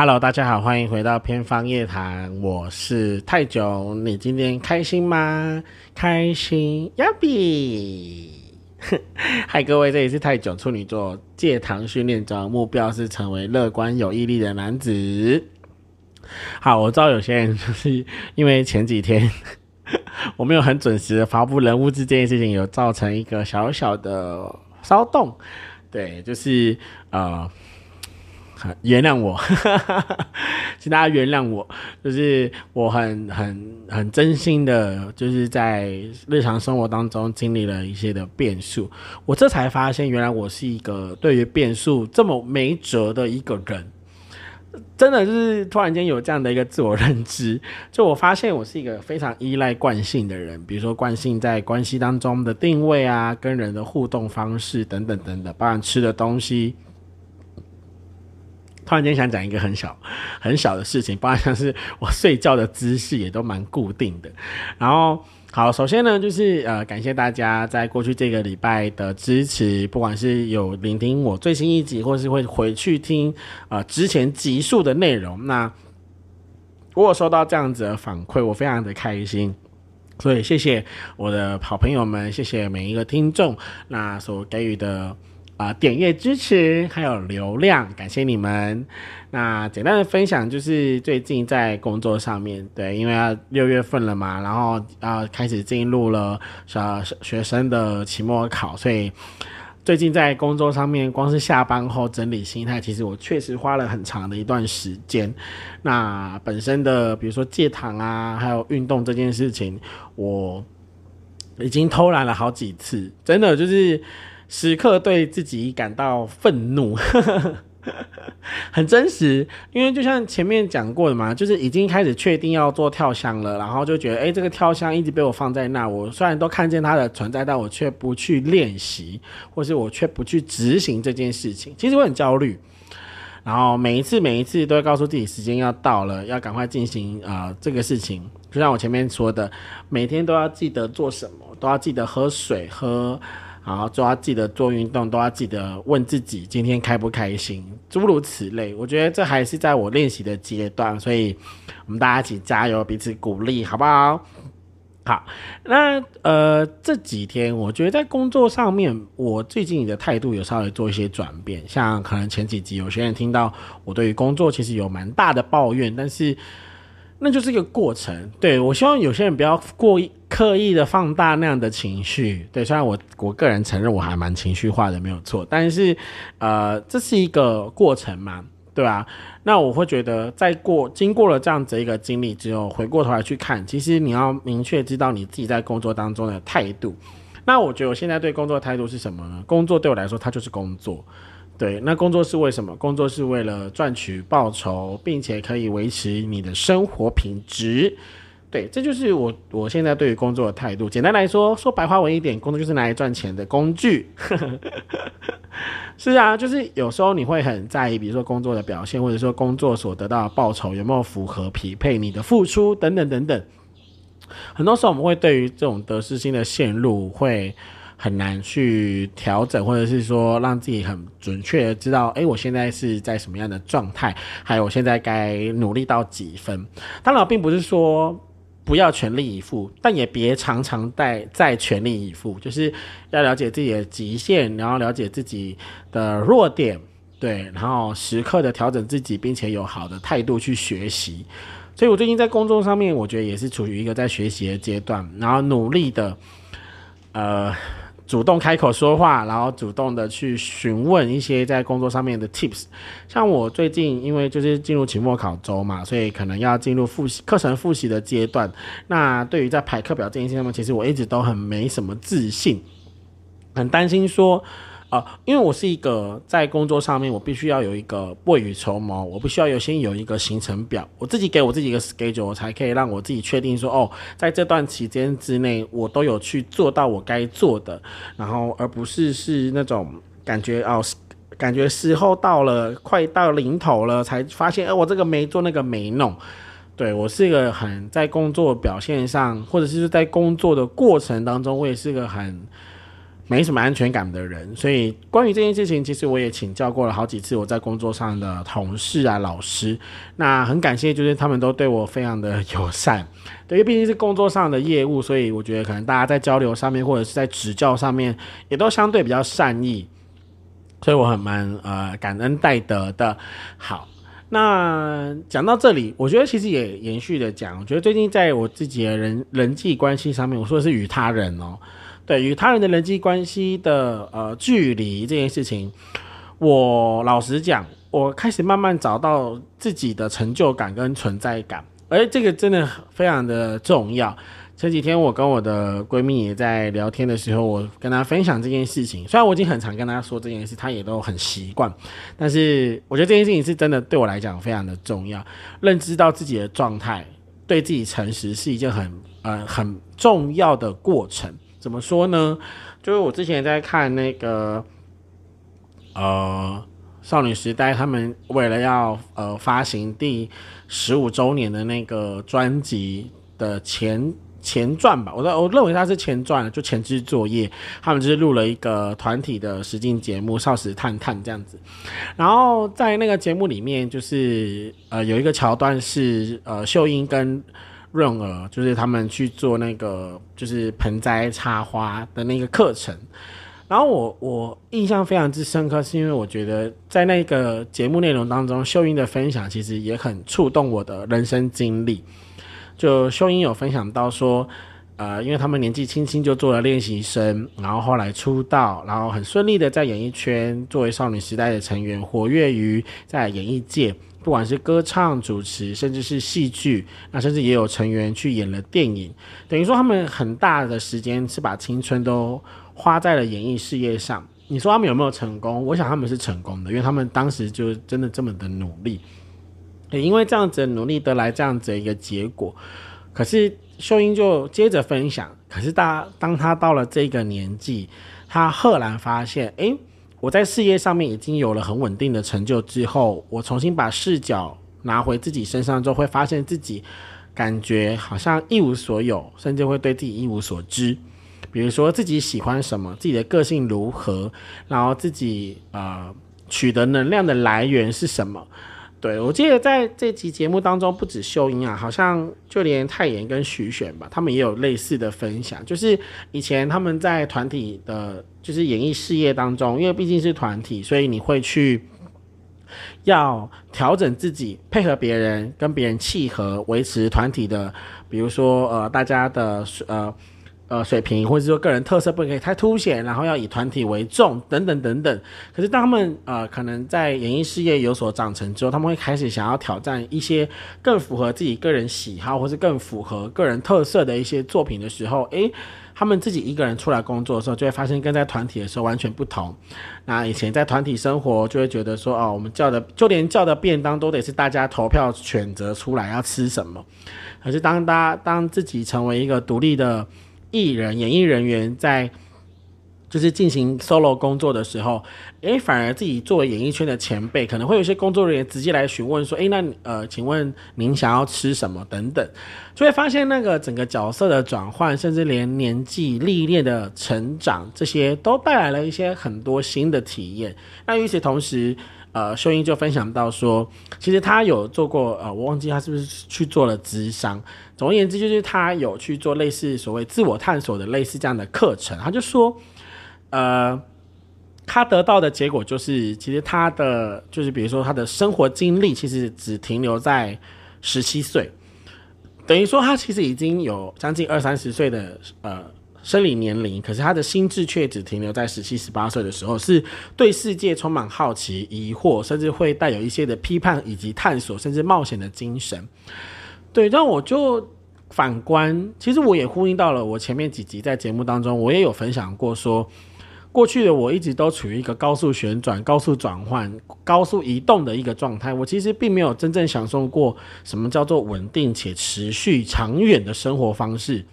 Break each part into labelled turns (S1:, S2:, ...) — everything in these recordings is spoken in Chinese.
S1: Hello，大家好，欢迎回到偏方夜谈，我是泰囧。你今天开心吗？开心呀比！嗨，各位，这里是泰囧处女座戒糖训练中，目标是成为乐观有毅力的男子。好，我知道有些人就是因为前几天 我没有很准时的发布人物志这件事情，有造成一个小小的骚动。对，就是呃。原谅我，请大家原谅我，就是我很很很真心的，就是在日常生活当中经历了一些的变数，我这才发现，原来我是一个对于变数这么没辙的一个人，真的就是突然间有这样的一个自我认知，就我发现我是一个非常依赖惯性的人，比如说惯性在关系当中的定位啊，跟人的互动方式等等等等，包含吃的东西。突然间想讲一个很小很小的事情，包括像是我睡觉的姿势也都蛮固定的。然后，好，首先呢，就是呃，感谢大家在过去这个礼拜的支持，不管是有聆听我最新一集，或是会回去听呃之前集数的内容。那如果收到这样子的反馈，我非常的开心。所以谢谢我的好朋友们，谢谢每一个听众，那所给予的。啊，点阅支持还有流量，感谢你们。那简单的分享就是最近在工作上面对，因为要六月份了嘛，然后要开始进入了小学生的期末考，所以最近在工作上面，光是下班后整理心态，其实我确实花了很长的一段时间。那本身的比如说戒糖啊，还有运动这件事情，我已经偷懒了好几次，真的就是。时刻对自己感到愤怒，很真实。因为就像前面讲过的嘛，就是已经开始确定要做跳箱了，然后就觉得，哎，这个跳箱一直被我放在那，我虽然都看见它的存在，但我却不去练习，或是我却不去执行这件事情，其实我很焦虑。然后每一次每一次都会告诉自己，时间要到了，要赶快进行啊这个事情。就像我前面说的，每天都要记得做什么，都要记得喝水喝。然后都要记得做运动，都要记得问自己今天开不开心，诸如此类。我觉得这还是在我练习的阶段，所以我们大家一起加油，彼此鼓励，好不好？好，那呃这几天我觉得在工作上面，我最近的态度有稍微做一些转变。像可能前几集有些人听到我对于工作其实有蛮大的抱怨，但是。那就是一个过程，对我希望有些人不要过刻意的放大那样的情绪，对，虽然我我个人承认我还蛮情绪化的，没有错，但是，呃，这是一个过程嘛，对吧？那我会觉得，在过经过了这样子一个经历之后，回过头来去看，其实你要明确知道你自己在工作当中的态度。那我觉得我现在对工作态度是什么呢？工作对我来说，它就是工作。对，那工作是为什么？工作是为了赚取报酬，并且可以维持你的生活品质。对，这就是我我现在对于工作的态度。简单来说，说白话文一点，工作就是拿来赚钱的工具。是啊，就是有时候你会很在意，比如说工作的表现，或者说工作所得到的报酬有没有符合匹配你的付出等等等等。很多时候我们会对于这种得失心的陷入会。很难去调整，或者是说让自己很准确的知道，哎，我现在是在什么样的状态，还有我现在该努力到几分。当然，并不是说不要全力以赴，但也别常常在在全力以赴，就是要了解自己的极限，然后了解自己的弱点，对，然后时刻的调整自己，并且有好的态度去学习。所以我最近在工作上面，我觉得也是处于一个在学习的阶段，然后努力的，呃。主动开口说话，然后主动的去询问一些在工作上面的 tips。像我最近因为就是进入期末考周嘛，所以可能要进入复习课程复习的阶段。那对于在排课表这件事情上面，其实我一直都很没什么自信，很担心说。啊，因为我是一个在工作上面，我必须要有一个未雨绸缪，我必须要有先有一个行程表，我自己给我自己一个 schedule，我才可以让我自己确定说，哦，在这段期间之内，我都有去做到我该做的，然后而不是是那种感觉哦，感觉时候到了，快到临头了，才发现，哎，我这个没做，那个没弄。对我是一个很在工作表现上，或者是在工作的过程当中，我也是个很。没什么安全感的人，所以关于这件事情，其实我也请教过了好几次我在工作上的同事啊、老师。那很感谢，就是他们都对我非常的友善。对，因为毕竟是工作上的业务，所以我觉得可能大家在交流上面或者是在指教上面，也都相对比较善意，所以我很蛮呃感恩戴德的。好，那讲到这里，我觉得其实也延续的讲，我觉得最近在我自己的人人际关系上面，我说的是与他人哦。对与他人的人际关系的呃距离这件事情，我老实讲，我开始慢慢找到自己的成就感跟存在感，而这个真的非常的重要。前几天我跟我的闺蜜也在聊天的时候，我跟她分享这件事情，虽然我已经很常跟她说这件事，她也都很习惯，但是我觉得这件事情是真的对我来讲非常的重要。认知到自己的状态，对自己诚实是一件很呃很重要的过程。怎么说呢？就是我之前在看那个，呃，少女时代，他们为了要呃发行第十五周年的那个专辑的前前传吧，我我认为它是前传，就前置作业，他们就是录了一个团体的实境节目《少时探探》这样子。然后在那个节目里面，就是呃有一个桥段是呃秀英跟。润儿就是他们去做那个就是盆栽插花的那个课程，然后我我印象非常之深刻，是因为我觉得在那个节目内容当中，秀英的分享其实也很触动我的人生经历。就秀英有分享到说，呃，因为他们年纪轻轻就做了练习生，然后后来出道，然后很顺利的在演艺圈作为少女时代的成员，活跃于在演艺界。不管是歌唱、主持，甚至是戏剧，那甚至也有成员去演了电影，等于说他们很大的时间是把青春都花在了演艺事业上。你说他们有没有成功？我想他们是成功的，因为他们当时就真的这么的努力，也因为这样子的努力得来这样子的一个结果。可是秀英就接着分享，可是大当他到了这个年纪，他赫然发现，哎。我在事业上面已经有了很稳定的成就之后，我重新把视角拿回自己身上之后，会发现自己感觉好像一无所有，甚至会对自己一无所知。比如说自己喜欢什么，自己的个性如何，然后自己呃取得能量的来源是什么。对，我记得在这集节目当中，不止秀英啊，好像就连泰妍跟徐选吧，他们也有类似的分享。就是以前他们在团体的，就是演艺事业当中，因为毕竟是团体，所以你会去要调整自己，配合别人，跟别人契合，维持团体的，比如说呃，大家的呃。呃，水平或者说个人特色不可以太凸显，然后要以团体为重，等等等等。可是当他们呃可能在演艺事业有所长成之后，他们会开始想要挑战一些更符合自己个人喜好或是更符合个人特色的一些作品的时候，诶，他们自己一个人出来工作的时候，就会发现跟在团体的时候完全不同。那以前在团体生活，就会觉得说，哦，我们叫的就连叫的便当都得是大家投票选择出来要吃什么。可是当大家当自己成为一个独立的。艺人、演艺人员在就是进行 solo 工作的时候，诶，反而自己作为演艺圈的前辈，可能会有一些工作人员直接来询问说：“诶，那呃，请问您想要吃什么？”等等，就会发现那个整个角色的转换，甚至连年纪历练的成长，这些都带来了一些很多新的体验。那与此同时，呃，秀英就分享到说，其实他有做过，呃，我忘记他是不是去做了智商。总而言之，就是他有去做类似所谓自我探索的类似这样的课程。他就说，呃，他得到的结果就是，其实他的就是比如说他的生活经历，其实只停留在十七岁，等于说他其实已经有将近二三十岁的呃。生理年龄，可是他的心智却只停留在十七、十八岁的时候，是对世界充满好奇、疑惑，甚至会带有一些的批判以及探索，甚至冒险的精神。对，让我就反观，其实我也呼应到了我前面几集在节目当中，我也有分享过，说过去的我一直都处于一个高速旋转、高速转换、高速移动的一个状态，我其实并没有真正享受过什么叫做稳定且持续、长远的生活方式。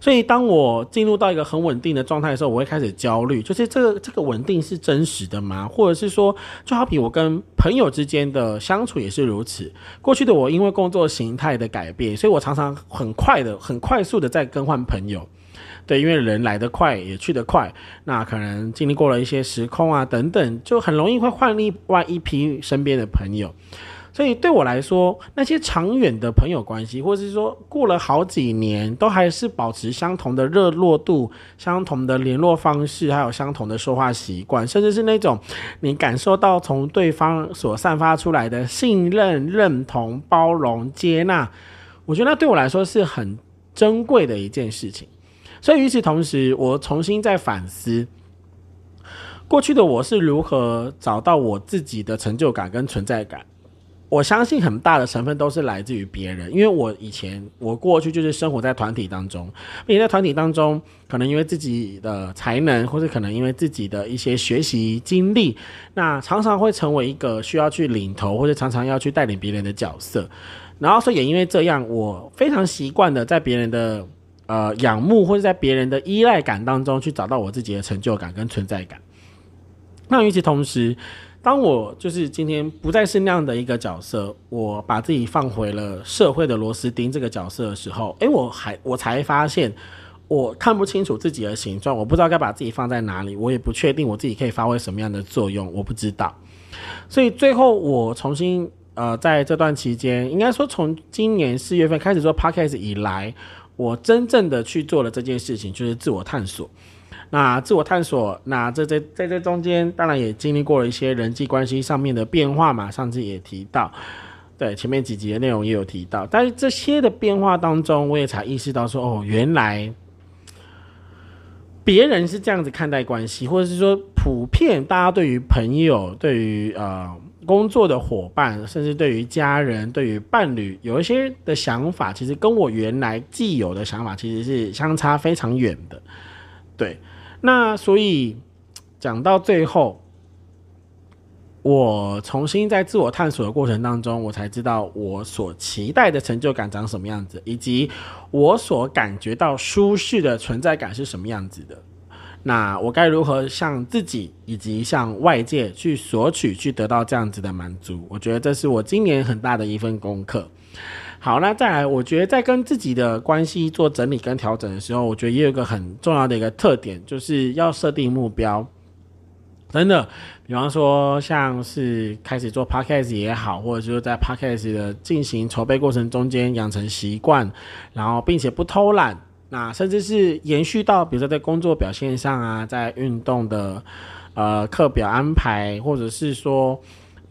S1: 所以，当我进入到一个很稳定的状态的时候，我会开始焦虑，就是这个这个稳定是真实的吗？或者是说，就好比我跟朋友之间的相处也是如此。过去的我因为工作形态的改变，所以我常常很快的、很快速的在更换朋友。对，因为人来得快也去得快，那可能经历过了一些时空啊等等，就很容易会换另外一批身边的朋友。所以对我来说，那些长远的朋友关系，或是说过了好几年都还是保持相同的热络度、相同的联络方式，还有相同的说话习惯，甚至是那种你感受到从对方所散发出来的信任、认同、包容、接纳，我觉得那对我来说是很珍贵的一件事情。所以与此同时，我重新在反思过去的我是如何找到我自己的成就感跟存在感。我相信很大的成分都是来自于别人，因为我以前我过去就是生活在团体当中，并且在团体当中，可能因为自己的才能，或者可能因为自己的一些学习经历，那常常会成为一个需要去领头，或者常常要去带领别人的角色。然后所以也因为这样，我非常习惯的在别人的呃仰慕或者在别人的依赖感当中去找到我自己的成就感跟存在感。那与此同时，当我就是今天不再是那样的一个角色，我把自己放回了社会的螺丝钉这个角色的时候，诶，我还我才发现我看不清楚自己的形状，我不知道该把自己放在哪里，我也不确定我自己可以发挥什么样的作用，我不知道。所以最后我重新呃，在这段期间，应该说从今年四月份开始做 podcast 以来，我真正的去做了这件事情，就是自我探索。那自我探索，那这在在这中间，当然也经历过了一些人际关系上面的变化嘛。上次也提到，对前面几集的内容也有提到，但是这些的变化当中，我也才意识到说，哦，原来别人是这样子看待关系，或者是说，普遍大家对于朋友、对于呃工作的伙伴，甚至对于家人、对于伴侣，有一些的想法，其实跟我原来既有的想法其实是相差非常远的，对。那所以讲到最后，我重新在自我探索的过程当中，我才知道我所期待的成就感长什么样子，以及我所感觉到舒适的存在感是什么样子的。那我该如何向自己以及向外界去索取，去得到这样子的满足？我觉得这是我今年很大的一份功课。好，那再来，我觉得在跟自己的关系做整理跟调整的时候，我觉得也有一个很重要的一个特点，就是要设定目标。真的，比方说像是开始做 podcast 也好，或者说在 podcast 的进行筹备过程中间养成习惯，然后并且不偷懒，那甚至是延续到比如说在工作表现上啊，在运动的呃课表安排，或者是说。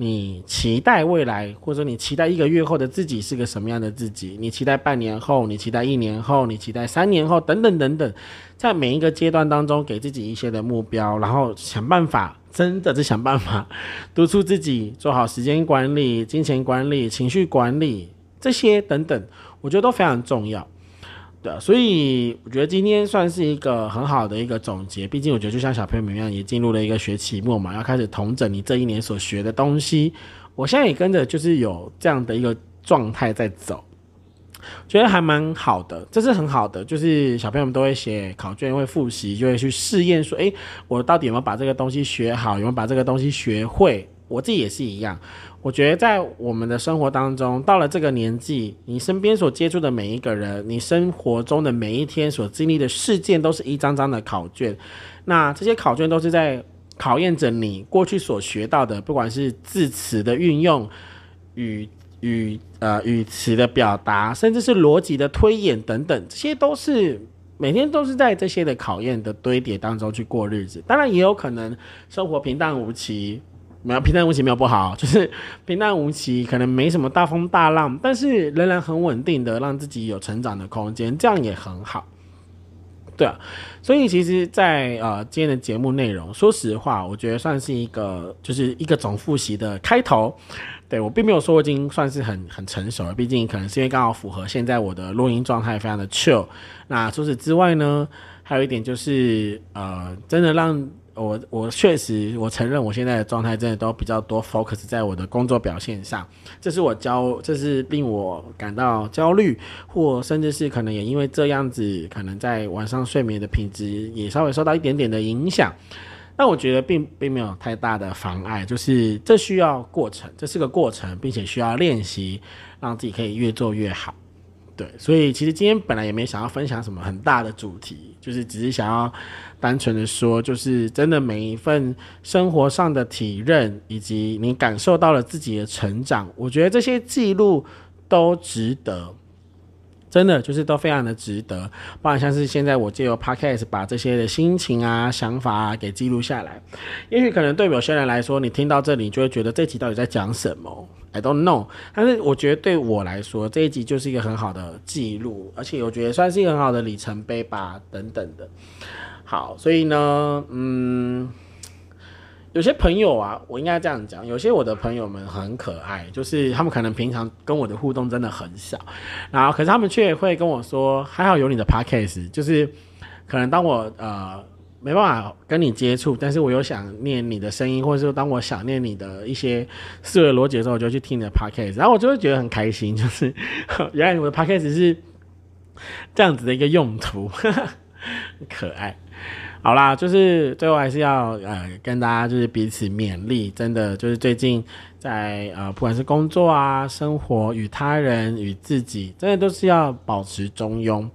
S1: 你期待未来，或者你期待一个月后的自己是个什么样的自己？你期待半年后，你期待一年后，你期待三年后，等等等等，在每一个阶段当中，给自己一些的目标，然后想办法，真的是想办法督促自己做好时间管理、金钱管理、情绪管理这些等等，我觉得都非常重要。对，所以我觉得今天算是一个很好的一个总结。毕竟我觉得就像小朋友们一样，也进入了一个学期末嘛，要开始统整你这一年所学的东西。我现在也跟着就是有这样的一个状态在走，觉得还蛮好的，这是很好的。就是小朋友们都会写考卷，会复习，就会去试验说，诶，我到底有没有把这个东西学好，有没有把这个东西学会？我自己也是一样。我觉得在我们的生活当中，到了这个年纪，你身边所接触的每一个人，你生活中的每一天所经历的事件，都是一张张的考卷。那这些考卷都是在考验着你过去所学到的，不管是字词的运用、语语呃语词的表达，甚至是逻辑的推演等等，这些都是每天都是在这些的考验的堆叠当中去过日子。当然，也有可能生活平淡无奇。没有平淡无奇，没有不好，就是 平淡无奇，可能没什么大风大浪，但是仍然很稳定的让自己有成长的空间，这样也很好。对啊，所以其实，在呃今天的节目内容，说实话，我觉得算是一个就是一个总复习的开头。对我并没有说我已经算是很很成熟了，毕竟可能是因为刚好符合现在我的录音状态，非常的 chill。那除此之外呢，还有一点就是呃，真的让。我我确实，我承认我现在的状态真的都比较多 focus 在我的工作表现上，这是我焦，这是令我感到焦虑，或甚至是可能也因为这样子，可能在晚上睡眠的品质也稍微受到一点点的影响。但我觉得并并没有太大的妨碍，就是这需要过程，这是个过程，并且需要练习，让自己可以越做越好。对，所以其实今天本来也没想要分享什么很大的主题，就是只是想要单纯的说，就是真的每一份生活上的体认，以及你感受到了自己的成长，我觉得这些记录都值得。真的就是都非常的值得，不然像是现在我借由 podcast 把这些的心情啊、想法啊给记录下来，也许可能对有些人来说，你听到这里就会觉得这集到底在讲什么？I don't know。但是我觉得对我来说，这一集就是一个很好的记录，而且我觉得算是一个很好的里程碑吧，等等的。好，所以呢，嗯。有些朋友啊，我应该这样讲，有些我的朋友们很可爱，就是他们可能平常跟我的互动真的很少，然后可是他们却会跟我说，还好有你的 podcast，就是可能当我呃没办法跟你接触，但是我有想念你的声音，或者说当我想念你的一些思维逻辑的时候，我就去听你的 podcast，然后我就会觉得很开心，就是 原来我的 podcast 是这样子的一个用途，可爱。好啦，就是最后还是要呃跟大家就是彼此勉励，真的就是最近在呃不管是工作啊、生活与他人与自己，真的都是要保持中庸。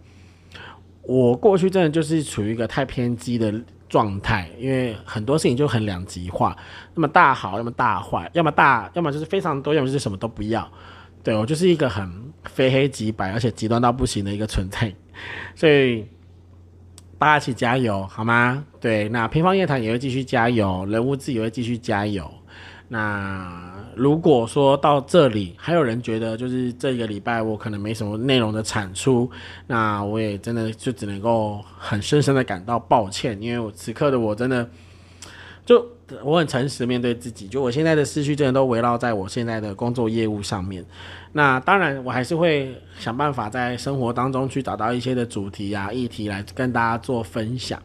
S1: 我过去真的就是处于一个太偏激的状态，因为很多事情就很两极化，那么大好，要么大坏，要么大，要么就是非常多，要么就是什么都不要。对我就是一个很非黑即白，而且极端到不行的一个存在，所以。大家一起加油，好吗？对，那平方夜谈也会继续加油，人物志也会继续加油。那如果说到这里，还有人觉得就是这个礼拜我可能没什么内容的产出，那我也真的就只能够很深深的感到抱歉，因为我此刻的我真的就。我很诚实面对自己，就我现在的思绪真的都围绕在我现在的工作业务上面。那当然，我还是会想办法在生活当中去找到一些的主题啊、议题来跟大家做分享。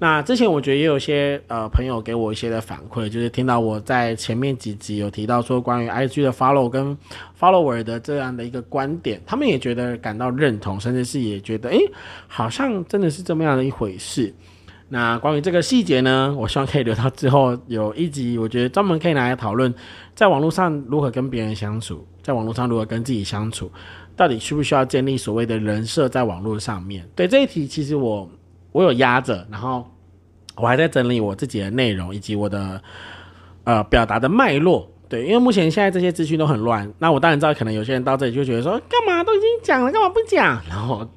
S1: 那之前我觉得也有些呃朋友给我一些的反馈，就是听到我在前面几集有提到说关于 IG 的 follow 跟 follower 的这样的一个观点，他们也觉得感到认同，甚至是也觉得诶，好像真的是这么样的一回事。那关于这个细节呢，我希望可以留到之后有一集，我觉得专门可以拿来讨论，在网络上如何跟别人相处，在网络上如何跟自己相处，到底需不需要建立所谓的人设在网络上面？对这一题，其实我我有压着，然后我还在整理我自己的内容以及我的呃表达的脉络。对，因为目前现在这些资讯都很乱，那我当然知道，可能有些人到这里就觉得说，干嘛都已经讲了，干嘛不讲？然后。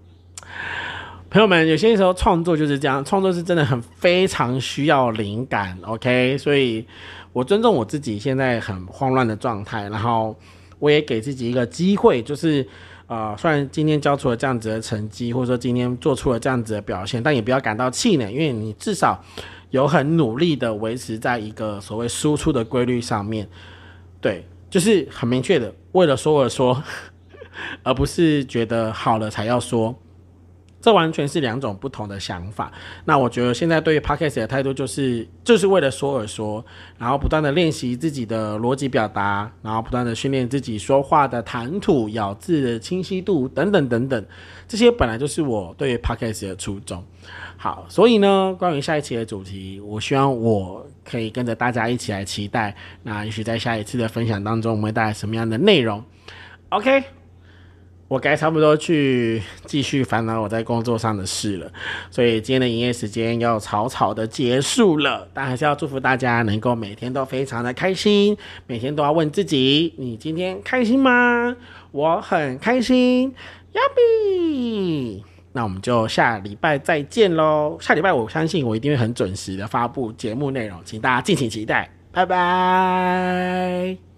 S1: 朋友们，有些时候创作就是这样，创作是真的很非常需要灵感，OK？所以我尊重我自己现在很慌乱的状态，然后我也给自己一个机会，就是啊，虽然今天交出了这样子的成绩，或者说今天做出了这样子的表现，但也不要感到气馁，因为你至少有很努力的维持在一个所谓输出的规律上面，对，就是很明确的为了说而说，而不是觉得好了才要说。这完全是两种不同的想法。那我觉得现在对于 podcast 的态度就是，就是为了说而说，然后不断的练习自己的逻辑表达，然后不断的训练自己说话的谈吐、咬字的清晰度等等等等。这些本来就是我对于 podcast 的初衷。好，所以呢，关于下一期的主题，我希望我可以跟着大家一起来期待。那也许在下一次的分享当中，我们会带来什么样的内容？OK。我该差不多去继续烦恼我在工作上的事了，所以今天的营业时间要草草的结束了。但还是要祝福大家能够每天都非常的开心，每天都要问自己：你今天开心吗？我很开心，要比。那我们就下礼拜再见喽！下礼拜我相信我一定会很准时的发布节目内容，请大家敬请期待。拜拜。